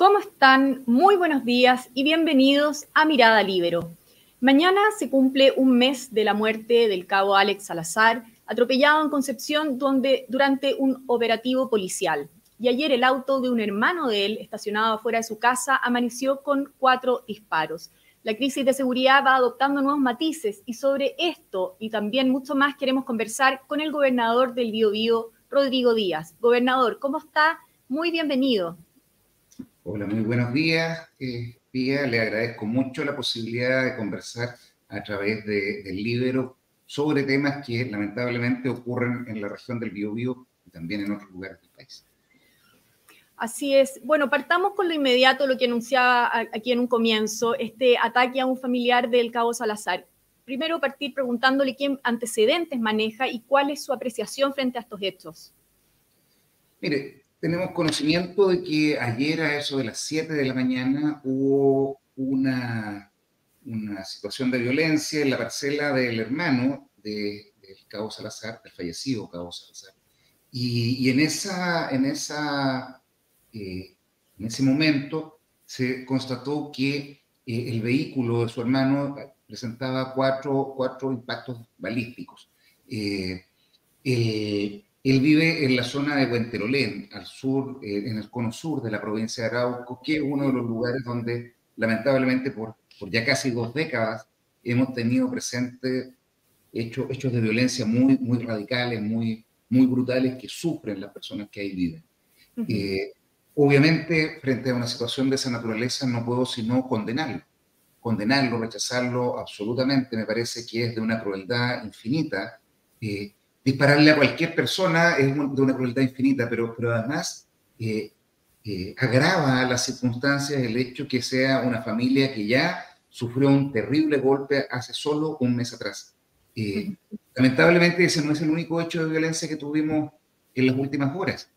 ¿Cómo están? Muy buenos días y bienvenidos a Mirada Libero. Mañana se cumple un mes de la muerte del cabo Alex Salazar, atropellado en Concepción donde, durante un operativo policial. Y ayer el auto de un hermano de él, estacionado afuera de su casa, amaneció con cuatro disparos. La crisis de seguridad va adoptando nuevos matices y sobre esto y también mucho más queremos conversar con el gobernador del Biobío, Rodrigo Díaz. Gobernador, ¿cómo está? Muy bienvenido. Hola, muy buenos días. Eh, Pía, le agradezco mucho la posibilidad de conversar a través de, del Libero sobre temas que lamentablemente ocurren en la región del Biobío y también en otros lugares del país. Así es. Bueno, partamos con lo inmediato, lo que anunciaba aquí en un comienzo, este ataque a un familiar del cabo Salazar. Primero partir preguntándole qué antecedentes maneja y cuál es su apreciación frente a estos hechos. Mire, tenemos conocimiento de que ayer a eso de las 7 de la mañana hubo una, una situación de violencia en la parcela del hermano de, del Cabo Salazar, del fallecido Cabo Salazar. Y, y en, esa, en, esa, eh, en ese momento se constató que eh, el vehículo de su hermano presentaba cuatro, cuatro impactos balísticos. Eh, él vive en la zona de Huenterolén, al sur, eh, en el cono sur de la provincia de Arauco, que es uno de los lugares donde lamentablemente por, por ya casi dos décadas hemos tenido presentes hechos, hechos de violencia muy, muy radicales, muy, muy brutales que sufren las personas que ahí viven. Uh -huh. eh, obviamente, frente a una situación de esa naturaleza, no puedo sino condenarlo. Condenarlo, rechazarlo absolutamente, me parece que es de una crueldad infinita. Eh, dispararle a cualquier persona es de una crueldad infinita, pero, pero además eh, eh, agrava las circunstancias el hecho que sea una familia que ya sufrió un terrible golpe hace solo un mes atrás. Eh, lamentablemente ese no es el único hecho de violencia que tuvimos en las últimas horas.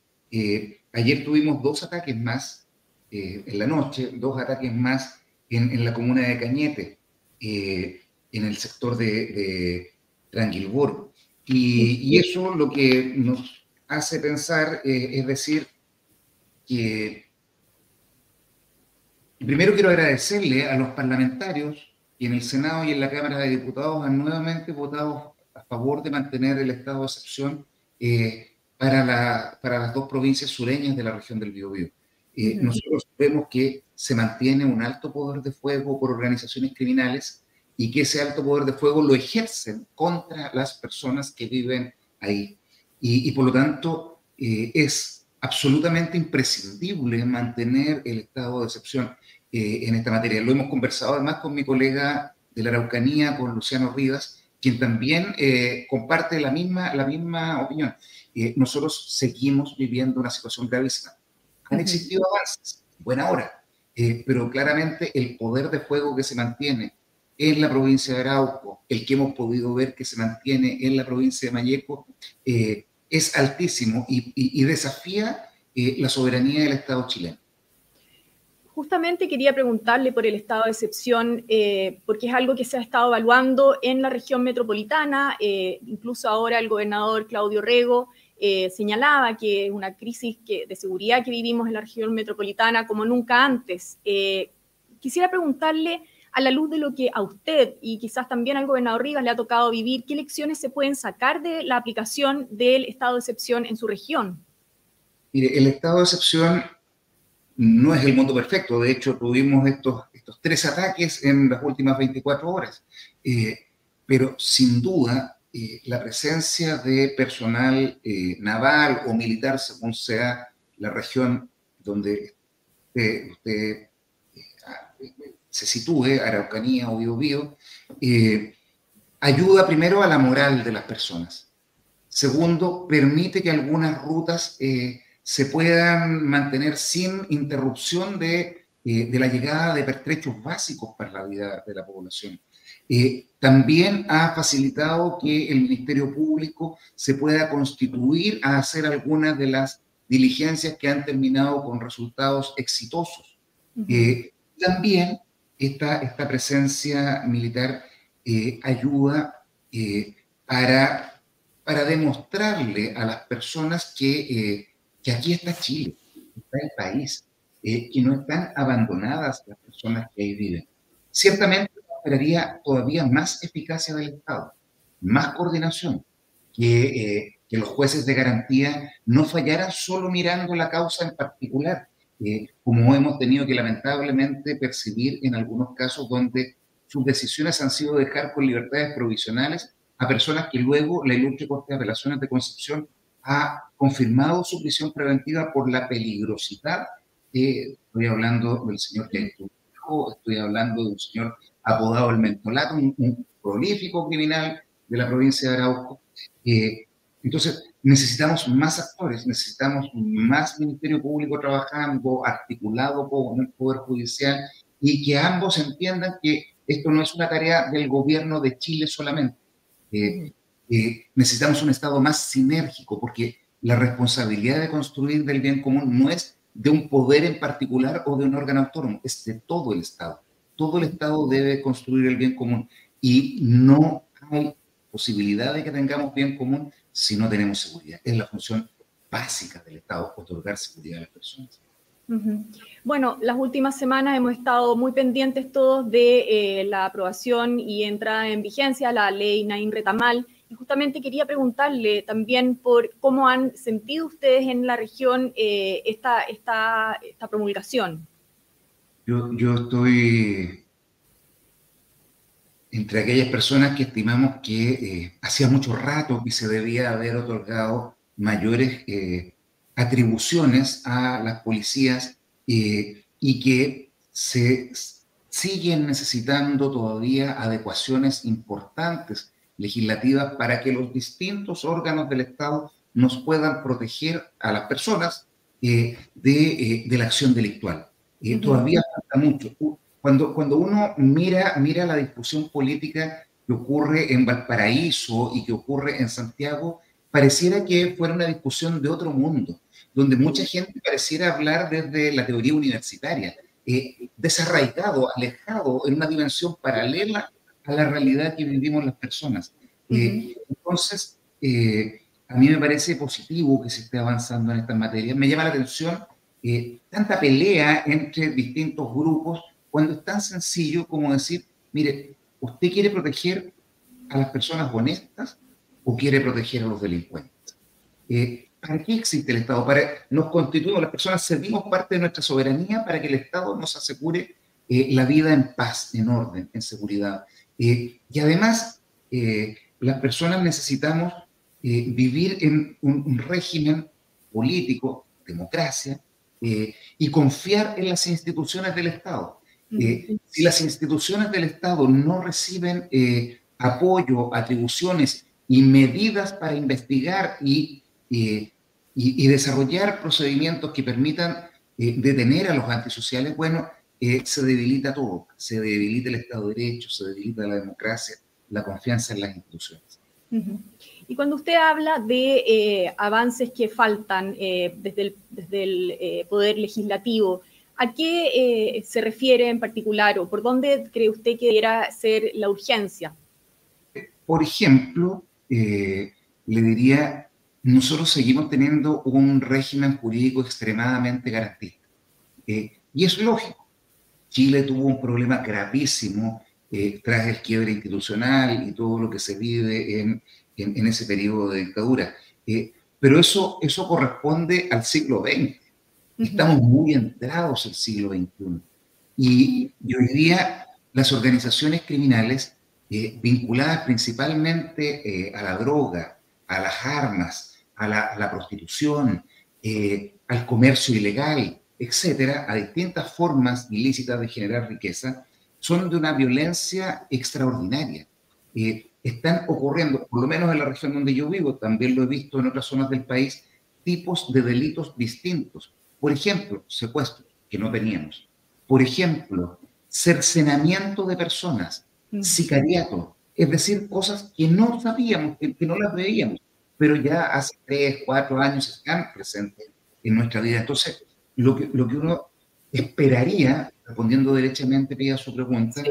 Ayer tuvimos dos ataques más en la noche, dos ataques más en, en la comuna de Cañete, en el sector de, de. Y, y, eso lo que nos hace pensar eh, es decir que primero quiero agradecerle a los parlamentarios que en el Senado y en la Cámara de Diputados han nuevamente votado a favor de mantener el estado de excepción eh, para, la, para, las dos provincias sureñas de la región del Biobío. Eh, nosotros vemos que se mantiene un alto poder de fuego por organizaciones criminales y que ese alto poder de fuego lo ejercen contra las personas que viven ahí. Y, y por lo tanto eh, es absolutamente imprescindible mantener el estado de excepción eh, en esta materia. Lo hemos conversado además con mi colega de la Araucanía, con Luciano Rivas, quien también eh, comparte la misma, la misma opinión. Eh, nosotros seguimos viviendo una situación gravísima. Han existido avances, buena hora, eh, pero claramente el poder de fuego que se mantiene en la provincia de Arauco, el que hemos podido ver que se mantiene en la provincia de Mayeco, eh, es altísimo y, desafía eh, la soberanía del Estado chileno. Justamente quería preguntarle por el estado de excepción, eh, porque es algo que se ha estado evaluando en la región metropolitana, incluso ahora el gobernador Claudio Rego señalaba que es una crisis de seguridad que vivimos en la región metropolitana como nunca antes. quisiera preguntarle a la luz de lo que a usted y quizás también al gobernador Rivas le ha tocado vivir, ¿qué lecciones se pueden sacar de la aplicación del estado de excepción en su región? Mire, el estado de excepción no es el mundo perfecto, de hecho tuvimos estos, estos tres ataques en las últimas 24 horas, eh, pero sin duda eh, la presencia de personal eh, naval o militar, según sea la región donde usted, usted se sitúe, Araucanía o Biobío, eh, ayuda primero a la moral de las personas. Segundo, permite que algunas rutas eh, se puedan mantener sin interrupción de, eh, de, la llegada de pertrechos básicos para la vida de la población. Eh, también ha facilitado que el Ministerio Público se pueda constituir a hacer algunas de las diligencias que han terminado con resultados exitosos. -huh. también esta, esta presencia militar eh, ayuda eh, para, para demostrarle a las personas que, eh, que aquí está Chile, está el país, eh, que no están abandonadas las personas que ahí viven. Ciertamente esperaría todavía más eficacia del Estado, más coordinación, que, eh, que los jueces de garantía no fallaran solo mirando la causa en particular, eh, como hemos tenido que lamentablemente percibir en algunos casos donde sus decisiones han sido dejar con libertades provisionales a personas que luego la ilustre Corte de Apelaciones de Concepción ha confirmado su prisión preventiva por la peligrosidad. Eh, estoy hablando del señor que estoy hablando de un señor apodado el Mentolato, un, prolífico criminal de la provincia de Arauco. Eh, entonces, necesitamos más actores, necesitamos más Ministerio Público trabajando, articulado con el Poder Judicial y que ambos entiendan que esto no es una tarea del gobierno de Chile solamente. Eh, eh, necesitamos un Estado más sinérgico porque la responsabilidad de construir del bien común no es de un poder en particular o de un órgano autónomo, es de todo el Estado. Todo el Estado debe construir el bien común y no hay posibilidad de que tengamos bien común si no tenemos seguridad. Es la función básica del Estado, otorgar seguridad a las personas. Bueno, las últimas semanas hemos estado muy pendientes todos de eh, la aprobación y entrada en vigencia de la ley Nain Retamal. Y justamente quería preguntarle también por cómo han sentido ustedes en la región eh, esta, esta, esta, promulgación. Yo, yo estoy entre aquellas personas que estimamos que eh, hacía mucho rato que se debía haber otorgado mayores eh, atribuciones a las policías eh, y que se siguen necesitando todavía adecuaciones importantes legislativas para que los distintos órganos del Estado nos puedan proteger a las personas de, de, la acción delictual. Todavía falta mucho. Cuando, cuando uno mira, mira la discusión política que ocurre en Valparaíso y que ocurre en Santiago, pareciera que fuera una discusión de otro mundo, donde mucha gente pareciera hablar desde la teoría universitaria, eh, desarraigado, alejado en una dimensión paralela a la realidad que vivimos las personas. Eh, entonces, eh, a mí me parece positivo que se esté avanzando en estas materias. Me llama la atención tanta pelea entre distintos grupos cuando es tan sencillo como decir, mire, ¿usted quiere proteger a las personas honestas o quiere proteger a los delincuentes? Eh, ¿Para qué existe el Estado? Para, nos constituimos, las personas servimos parte de nuestra soberanía para que el Estado nos asegure eh, la vida en paz, en orden, en seguridad. Eh, y además, las personas necesitamos vivir en un, un, régimen político, democracia, y confiar en las instituciones del Estado. Eh, si las instituciones del Estado no reciben eh, apoyo, atribuciones y medidas para investigar y, y, desarrollar procedimientos que permitan eh, detener a los antisociales, bueno, se debilita todo, se debilita el Estado de Derecho, se debilita la democracia, la confianza en las instituciones. Y cuando usted habla de avances que faltan desde el, desde el Poder Legislativo, ¿A qué eh, se refiere en particular o por dónde cree usted que debiera ser la urgencia? Por ejemplo, eh, le diría, nosotros seguimos teniendo un régimen jurídico extremadamente garantista. Eh, y es lógico. Chile tuvo un problema gravísimo tras el quiebre institucional y todo lo que se vive en, ese periodo de dictadura. pero eso, eso corresponde al siglo XX Estamos muy entrados el siglo XXI. Y, hoy día las organizaciones criminales eh, vinculadas principalmente eh, a la droga, a las armas, a la, prostitución, eh, al comercio ilegal, etcétera, a distintas formas ilícitas de generar riqueza, son de una violencia extraordinaria. están ocurriendo, por lo menos en la región donde yo vivo, también lo he visto en otras zonas del país, tipos de delitos distintos por ejemplo, secuestros que no teníamos. Por ejemplo, cercenamiento de personas, mm. sicariato, es decir, cosas que no sabíamos, que, no las veíamos, pero ya hace tres, cuatro años están presentes en nuestra vida. Entonces, lo que, lo que uno esperaría, respondiendo derechamente a su pregunta,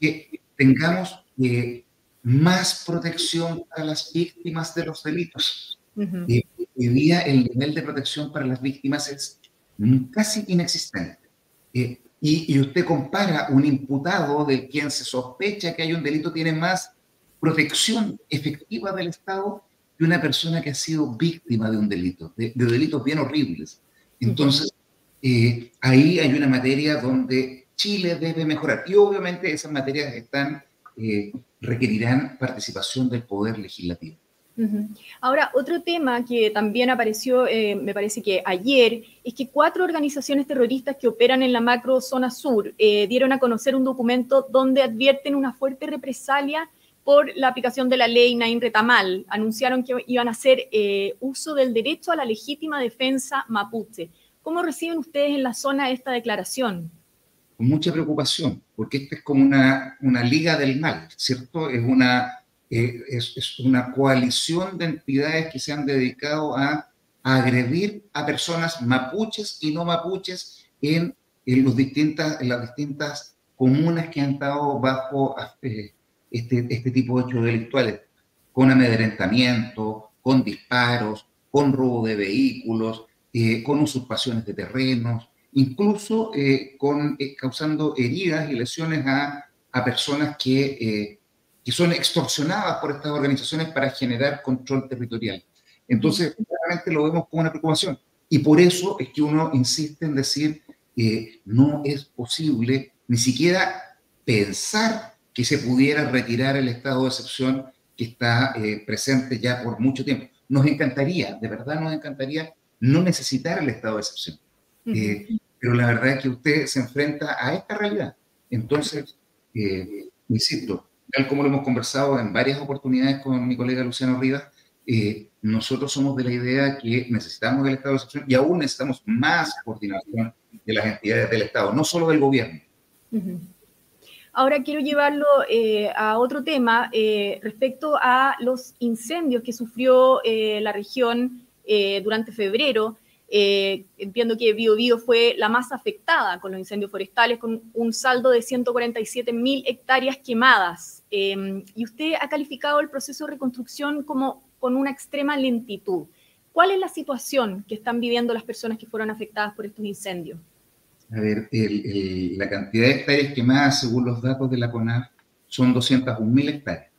que tengamos eh, más protección para las víctimas de los delitos. hoy día el nivel de protección para las víctimas es casi inexistente. Eh, y, y, usted compara un imputado de quien se sospecha que hay un delito, tiene más protección efectiva del Estado que una persona que ha sido víctima de un delito, de, delitos bien horribles. Entonces, eh, ahí hay una materia donde Chile debe mejorar. Y obviamente esas materias están, eh, requerirán participación del Poder Legislativo. Ahora, otro tema que también apareció, eh, me parece que ayer, es que cuatro organizaciones terroristas que operan en la macro zona sur dieron a conocer un documento donde advierten una fuerte represalia por la aplicación de la ley Nain Retamal. Anunciaron que iban a hacer eh, uso del derecho a la legítima defensa mapuche. ¿Cómo reciben ustedes en la zona esta declaración? Con mucha preocupación, porque esta es como una liga del mal, ¿cierto? Es una, es, una coalición de entidades que se han dedicado a, agredir a personas mapuches y no mapuches en, en, los distintas, en las distintas comunas que han estado bajo... Eh, este, este tipo de hechos delictuales, con amedrentamiento, con disparos, con robo de vehículos, eh, con usurpaciones de terrenos, incluso eh, con, eh, causando heridas y lesiones a, a personas que, que son extorsionadas por estas organizaciones para generar control territorial. Entonces, claramente lo vemos como una preocupación. Y por eso es que uno insiste en decir que no es posible ni siquiera pensar que se pudiera retirar el estado de excepción que está eh, presente ya por mucho tiempo. Nos encantaría, de verdad nos encantaría no necesitar el estado de excepción. Eh, pero la verdad es que usted se enfrenta a esta realidad. Entonces, eh, insisto, tal como lo hemos conversado en varias oportunidades con mi colega Luciano Rivas, nosotros somos de la idea que necesitamos el estado de excepción y aún necesitamos más coordinación de las entidades del Estado, no solo del gobierno. Ahora quiero llevarlo eh, a otro tema eh, respecto a los incendios que sufrió eh, la región durante febrero. entiendo que Bio, Bio fue la más afectada con los incendios forestales, con un saldo de 147 mil hectáreas quemadas. Y usted ha calificado el proceso de reconstrucción como con una extrema lentitud. ¿Cuál es la situación que están viviendo las personas que fueron afectadas por estos incendios? A ver, la cantidad de hectáreas quemadas, según los datos de la CONAF, son 201.000 hectáreas.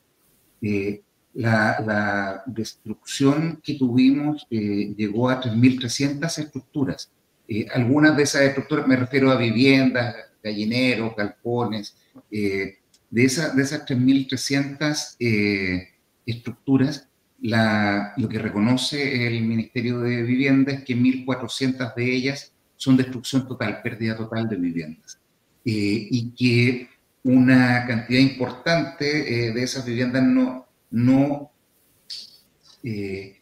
Eh, la, destrucción que tuvimos eh, llegó a 3.300 estructuras. Eh, algunas de esas estructuras, me refiero a viviendas, gallineros, galpones, de, de esas 3.300 estructuras, lo que reconoce el Ministerio de Vivienda es que 1.400 de ellas son destrucción total, pérdida total de viviendas. Eh, y que una cantidad importante eh, de esas viviendas no, no, eh,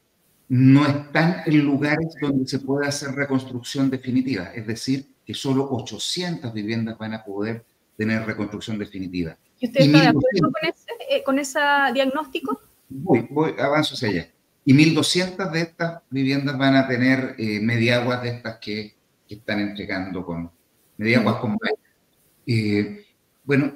no están en lugares donde se pueda hacer reconstrucción definitiva. Es decir, que solo 800 viviendas van a poder tener reconstrucción definitiva. ¿Y usted está de acuerdo con ese, con ese diagnóstico? Voy, voy, avanzo hacia allá. Y 1.200 de estas viviendas van a tener media aguas de estas que que están entregando con medidas con eh, bueno,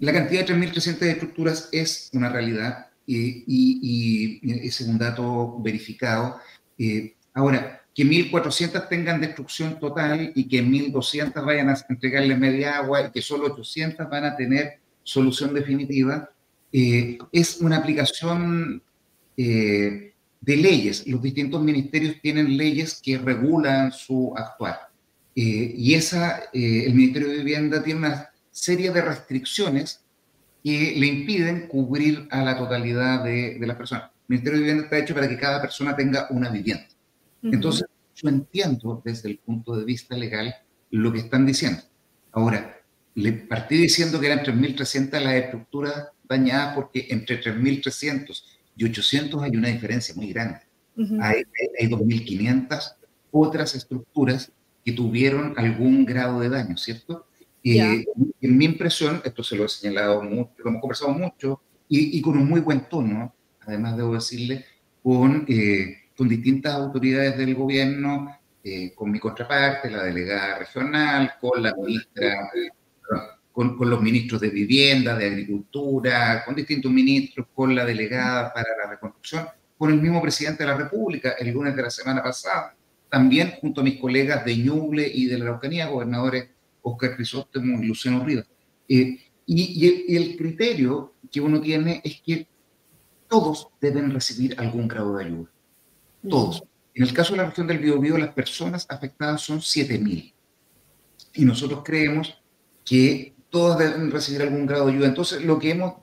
la cantidad de 3.300 estructuras es una realidad y, y, ese es un dato verificado. Eh, ahora, que 1.400 tengan destrucción total y que 1.200 vayan a entregarle media agua y que solo 800 van a tener solución definitiva, eh, es una aplicación de leyes. Los distintos ministerios tienen leyes que regulan su actuar. Eh, y esa, eh, el Ministerio de Vivienda tiene una serie de restricciones que le impiden cubrir a la totalidad de, de las personas. El Ministerio de Vivienda está hecho para que cada persona tenga una vivienda. Entonces, yo entiendo desde el punto de vista legal lo que están diciendo. Ahora, le partí diciendo que eran 3.300 las estructuras dañadas porque entre 3.300 y 800 hay una diferencia muy grande. Hay, hay 2.500 otras estructuras que tuvieron algún grado de daño, ¿cierto? Y en mi impresión, esto se lo he señalado mucho, lo hemos conversado mucho, y, con un muy buen tono, además debo decirle, con, eh, con distintas autoridades del gobierno, eh, con mi contraparte, la delegada regional, con la ministra con, los ministros de Vivienda, de Agricultura, con distintos ministros, con la delegada para la reconstrucción, con el mismo presidente de la República el lunes de la semana pasada. también junto a mis colegas de Ñuble y de la Araucanía, gobernadores Oscar Crisóstomo y Luciano Rivas. Eh, y, el, criterio que uno tiene es que todos deben recibir algún grado de ayuda. Todos. En el caso de la región del Biobío, las personas afectadas son 7.000. Y nosotros creemos que todos deben recibir algún grado de ayuda. Entonces, lo que hemos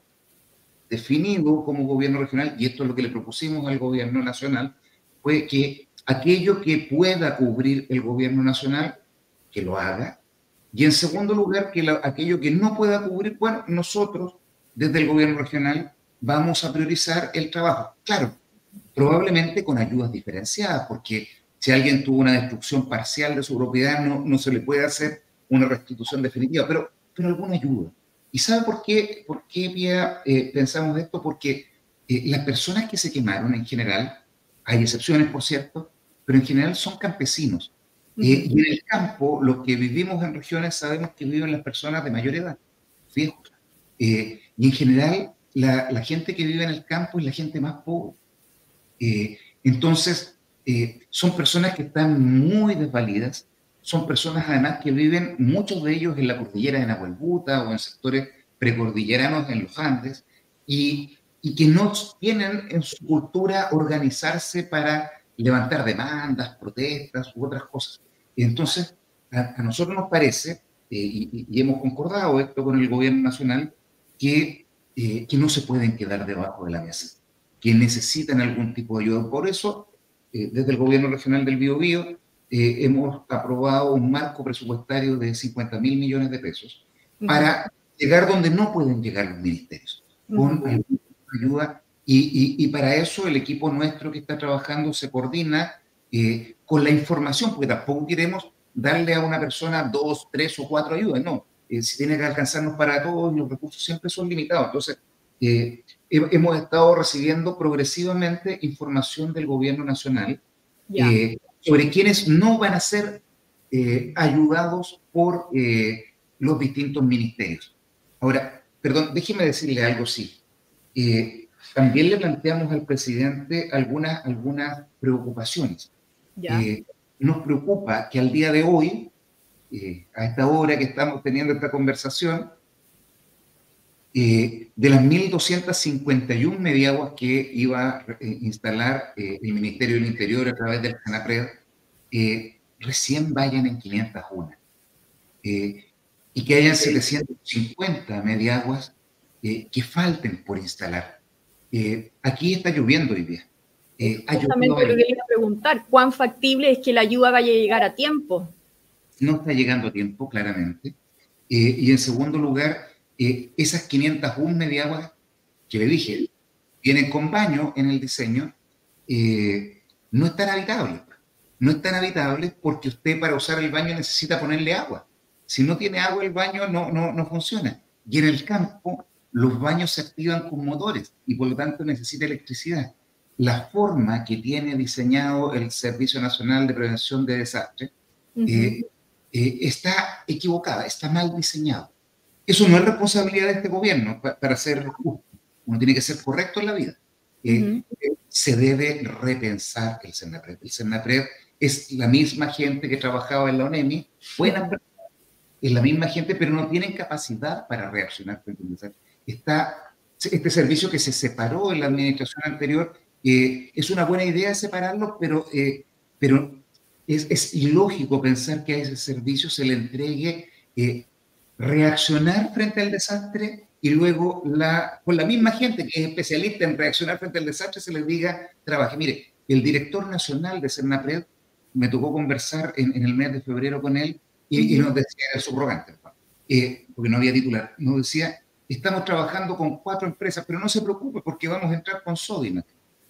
definido como gobierno regional, y esto es lo que le propusimos al gobierno nacional, fue que aquello que pueda cubrir el gobierno nacional, que lo haga, y en segundo lugar, que aquello que no pueda cubrir, bueno, nosotros desde el gobierno regional vamos a priorizar el trabajo. Claro, probablemente con ayudas diferenciadas, porque si alguien tuvo una destrucción parcial de su propiedad, no, no se le puede hacer una restitución definitiva, pero, pero alguna ayuda. ¿Y sabe por qué, por qué eh, pensamos esto? Porque eh, las personas que se quemaron en general, hay excepciones por cierto, pero en general son campesinos eh, y en el campo, los que vivimos en regiones sabemos que viven las personas de mayor edad, viejos. Y en general, la, gente que vive en el campo es la gente más pobre. Eh, entonces, son personas que están muy desvalidas, son personas además que viven, muchos de ellos en la cordillera de Nahuelbuta o en sectores precordilleranos en los Andes, y, y que no tienen en su cultura organizarse para levantar demandas, protestas u otras cosas. Entonces, a, nosotros nos parece, eh, y, hemos concordado esto con el gobierno nacional, que, eh, que no se pueden quedar debajo de la mesa, que necesitan algún tipo de ayuda. Por eso, eh, desde el gobierno regional del Biobío, hemos aprobado un marco presupuestario de 50 mil millones de pesos para llegar donde no pueden llegar los ministerios, con ayuda. Y, y, para eso el equipo nuestro que está trabajando se coordina eh, con la información, porque tampoco queremos darle a una persona dos, tres o cuatro ayudas, no. Eh, si tiene que alcanzarnos para todos, los recursos siempre son limitados. Entonces, eh, hemos estado recibiendo progresivamente información del gobierno nacional sobre quienes no van a ser ayudados por los distintos ministerios. Ahora, perdón, déjeme decirle algo, sí. también le planteamos al presidente algunas, algunas preocupaciones. Eh, nos preocupa que al día de hoy, eh, a esta hora que estamos teniendo esta conversación, eh, de las 1.251 mediaguas que iba a instalar el Ministerio del Interior a través del CANAPRED, recién vayan en 501. y que hayan 750 mediaguas que falten por instalar. aquí está lloviendo hoy día. Eh, Justamente lo que iba a preguntar, ¿cuán factible es que la ayuda vaya a llegar a tiempo? No está llegando a tiempo, claramente. Eh, y en segundo lugar, eh, esas 501 mediaguas que le dije, vienen con baño en el diseño, no están habitables. No están habitables porque usted para usar el baño necesita ponerle agua. Si no tiene agua, el baño no, no, no funciona. Y en el campo, los baños se activan con motores y por lo tanto necesita electricidad la forma que tiene diseñado el Servicio Nacional de Prevención de Desastres eh, eh, está equivocada, está mal diseñado. Eso no es responsabilidad de este gobierno para ser justo. Uno tiene que ser correcto en la vida. Eh, se debe repensar el CENAPRED. El CENAPRED es la misma gente que trabajaba en la ONEMI, buena es la misma gente, pero no tienen capacidad para reaccionar. Está este servicio que se separó en la administración anterior es una buena idea separarlos, pero, eh, pero es, es, ilógico pensar que a ese servicio se le entregue eh, reaccionar frente al desastre y luego la, con la misma gente que es especialista en reaccionar frente al desastre se le diga, trabaje. Mire, el director nacional de CERNAPRED me tocó conversar en, el mes de febrero con él y, nos decía, era subrogante, eh, porque no había titular, nos decía, estamos trabajando con cuatro empresas, pero no se preocupe porque vamos a entrar con Sodimac.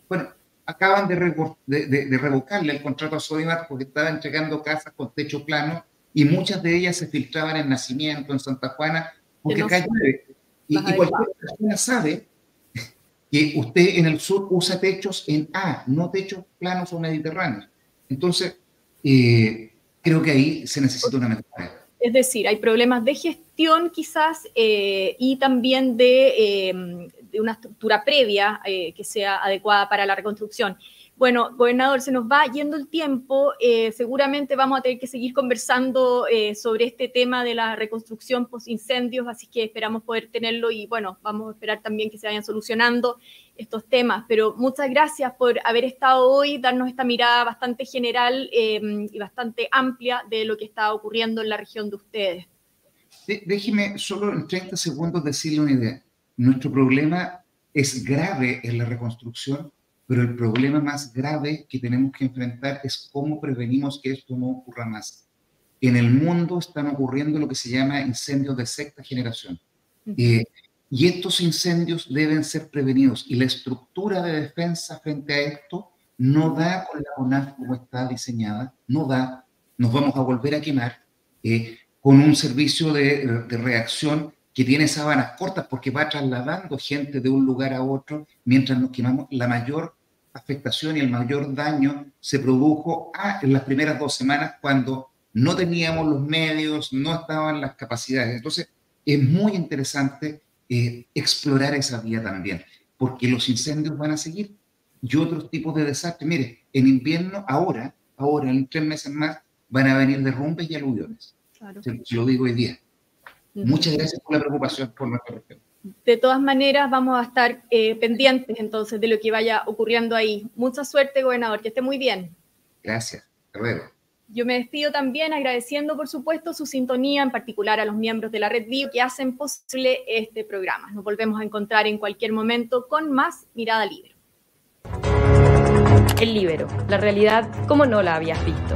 Bueno, acaban de, revocarle el contrato a Sodimac porque estaba entregando casas con techo plano y muchas de ellas se filtraban en Nacimiento, en Santa Juana, porque acá llueve. Y, cualquier persona sabe que usted en el sur usa techos en A, no techos planos o mediterráneos. Entonces, eh, creo que ahí se necesita una mejora. Es decir, hay problemas de gestión quizás eh, y también de, eh, de una estructura previa eh, que sea adecuada para la reconstrucción. Bueno, gobernador, se nos va yendo el tiempo. Eh, seguramente vamos a tener que seguir conversando eh, sobre este tema de la reconstrucción post incendios, así que esperamos poder tenerlo y bueno, vamos a esperar también que se vayan solucionando estos temas. Pero muchas gracias por haber estado hoy, darnos esta mirada bastante general eh, y bastante amplia de lo que está ocurriendo en la región de ustedes. Déjeme solo en 30 segundos decirle una idea. Nuestro problema es grave en la reconstrucción, pero el problema más grave que tenemos que enfrentar es cómo prevenimos que esto no ocurra más. En el mundo están ocurriendo lo que se llama incendios de sexta generación. Eh, y estos incendios deben ser prevenidos. Y la estructura de defensa frente a esto no da con la ONAF como está diseñada, no da. Nos vamos a volver a quemar eh, con un servicio de, de reacción que tiene sábanas cortas porque va trasladando gente de un lugar a otro mientras nos quemamos. La mayor afectación y el mayor daño se produjo en las primeras dos semanas cuando no teníamos los medios, no estaban las capacidades. Entonces, es muy interesante eh, explorar esa vía también, porque los incendios van a seguir y otros tipos de desastres. Mire, en invierno, ahora, ahora, en tres meses más, van a venir derrumbes y aluviones. Claro. lo digo hoy día. Muchas gracias por la preocupación por nuestra región. De todas maneras, vamos a estar eh, pendientes entonces de lo que vaya ocurriendo ahí. Mucha suerte, gobernador, que esté muy bien. Gracias, luego. Yo me despido también agradeciendo, por supuesto, su sintonía, en particular a los miembros de la Red Vivo que hacen posible este programa. Nos volvemos a encontrar en cualquier momento con más Mirada Libre. El Libero, la realidad como no la habías visto.